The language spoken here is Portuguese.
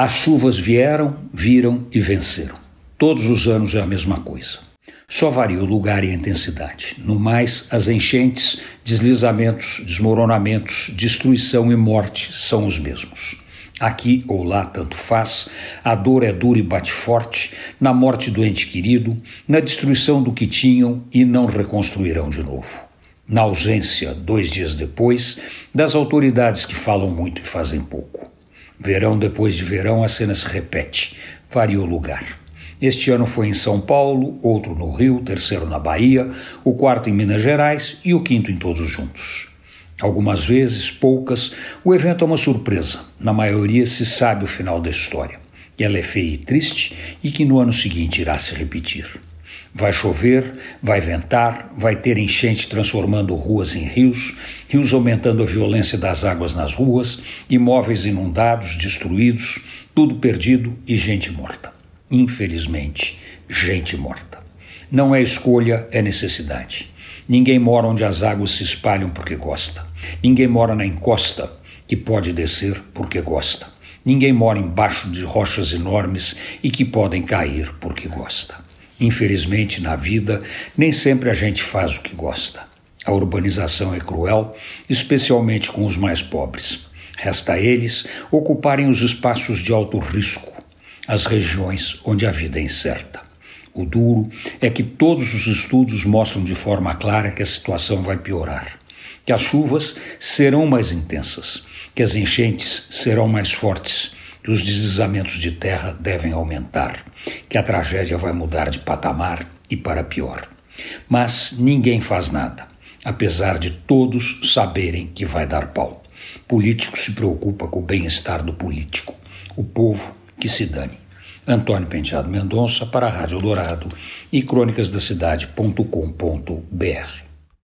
As chuvas vieram, viram e venceram. Todos os anos é a mesma coisa. Só varia o lugar e a intensidade. No mais, as enchentes, deslizamentos, desmoronamentos, destruição e morte são os mesmos. Aqui ou lá, tanto faz, a dor é dura e bate forte, na morte do ente querido, na destruição do que tinham e não reconstruirão de novo. Na ausência, dois dias depois, das autoridades que falam muito e fazem pouco. Verão depois de verão, a cena se repete, varia o lugar. Este ano foi em São Paulo, outro no Rio, terceiro na Bahia, o quarto em Minas Gerais e o quinto em todos juntos. Algumas vezes, poucas, o evento é uma surpresa. Na maioria se sabe o final da história, que ela é feia e triste e que no ano seguinte irá se repetir. Vai chover, vai ventar, vai ter enchente transformando ruas em rios, rios aumentando a violência das águas nas ruas, imóveis inundados, destruídos, tudo perdido e gente morta infelizmente, gente morta. Não é escolha, é necessidade. Ninguém mora onde as águas se espalham porque gosta. Ninguém mora na encosta, que pode descer porque gosta. Ninguém mora embaixo de rochas enormes e que podem cair porque gosta. Infelizmente, na vida, nem sempre a gente faz o que gosta. A urbanização é cruel, especialmente com os mais pobres. Resta a eles ocuparem os espaços de alto risco, as regiões onde a vida é incerta. O duro é que todos os estudos mostram de forma clara que a situação vai piorar, que as chuvas serão mais intensas, que as enchentes serão mais fortes, que os deslizamentos de terra devem aumentar, que a tragédia vai mudar de patamar e para pior. Mas ninguém faz nada, apesar de todos saberem que vai dar pau. Político se preocupa com o bem-estar do político. O povo que se dane. Antônio Penteado Mendonça para a Rádio Dourado e crônicasdacidade.com.br.